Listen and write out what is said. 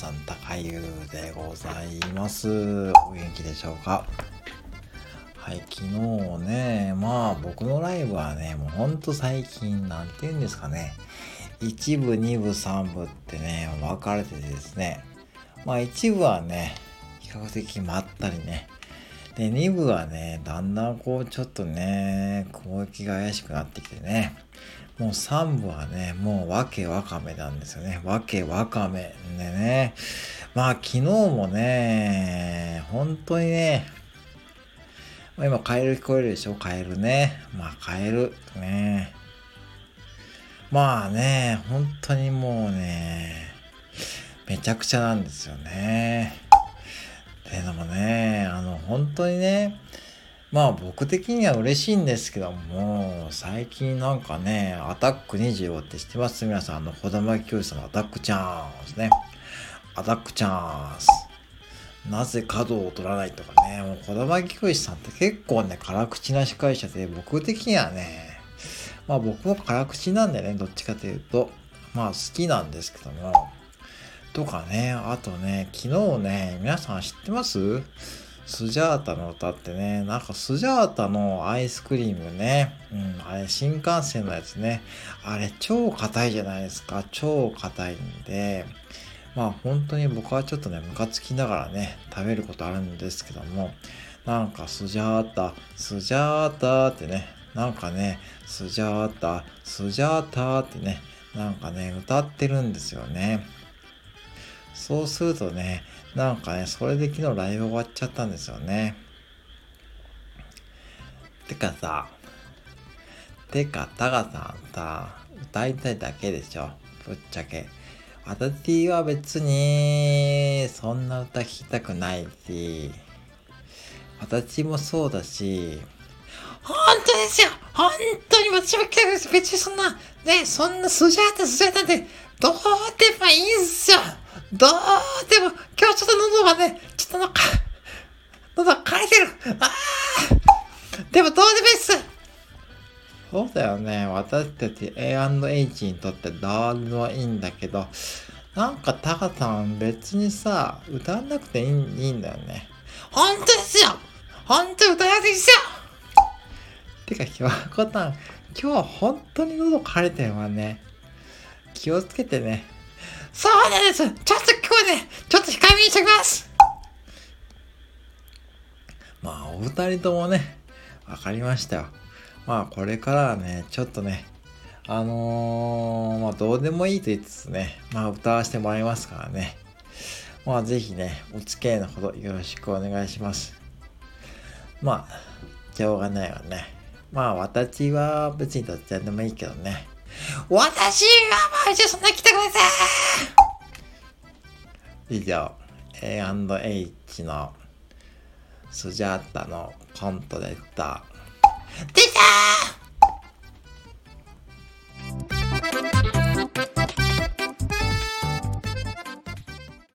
さん、高優でございます。お元気でしょうか？はい、昨日ね、まあ僕のライブはね、もうほんと最近、なんて言うんですかね、1部、2部、3部ってね、分かれててですね、まあ1部はね、比較的まったりね、で、2部はね、だんだんこうちょっとね、攻撃が怪しくなってきてね、もう3部はね、もうわけわかめなんですよね。わけわかめ。でね、まあ昨日もね、本当にね、まあ今カエル聞こえるでしょ？カエルね。まあカエルね。まあね、本当にもうね、めちゃくちゃなんですよね。っていうのもね、あの本当にね、まあ僕的には嬉しいんですけども、最近なんかね、アタック25って知ってます？皆さん、あの、小玉教師さんのアタックチャンスね。アタックチャンス。なぜ角を取らないとかね、もう小玉教師さんって結構ね、辛口な司会者で、僕的にはね、まあ僕も辛口なんでね、どっちかというと、まあ好きなんですけども、とかね、あとね、昨日ね、皆さん知ってます？スジャータの歌ってね、なんかスジャータのアイスクリームね、うん、あれ新幹線のやつね、あれ超硬いじゃないですか、超硬いんで、まあ本当に僕はちょっとね、ムカつきながらね、食べることあるんですけども、なんかスジャータ、スジャータってね、なんかね、スジャータ、スジャータってね、なんかね、歌ってるんですよね。そうするとね、なんかね、それで昨日ライブ終わっちゃったんですよね。てかさ、てか、タカさんさ、歌いたいだけでしょ。ぶっちゃけ。私は別に、そんな歌聴きたくないし、私もそうだし、本当ですよ。本当に私も来たです。別にそんな、ね、そんなスジャータスジャータって、どうでもいいんすよ。どうでも、今日ちょっと喉がね、ちょっとなんか、喉が枯れてる。ああでもどうでもいいっす。そうだよね。私たち A&H にとってどうでもいいんだけど、なんかタカさん別にさ、歌わなくていいいいんだよね。本当ですよ。本当に歌いやすいっすよ。てか、ひわこたん、今日は本当に喉枯れてるわね。気をつけてね。そうなんですちょっと今日ね、ちょっと控えめにしてきますまあ、お二人ともね、わかりましたよ。まあ、これからはね、ちょっとね、あのー、まあ、どうでもいいと言いつつね、まあ、歌わせてもらいますからね。まあ、ぜひね、お付き合いのほどよろしくお願いします。まあ、しょうがないわね。まあ、私は別にどっちでもいいけどね。私は毎週そんな来てください以上、A&H のスジャータのコントでした。出たー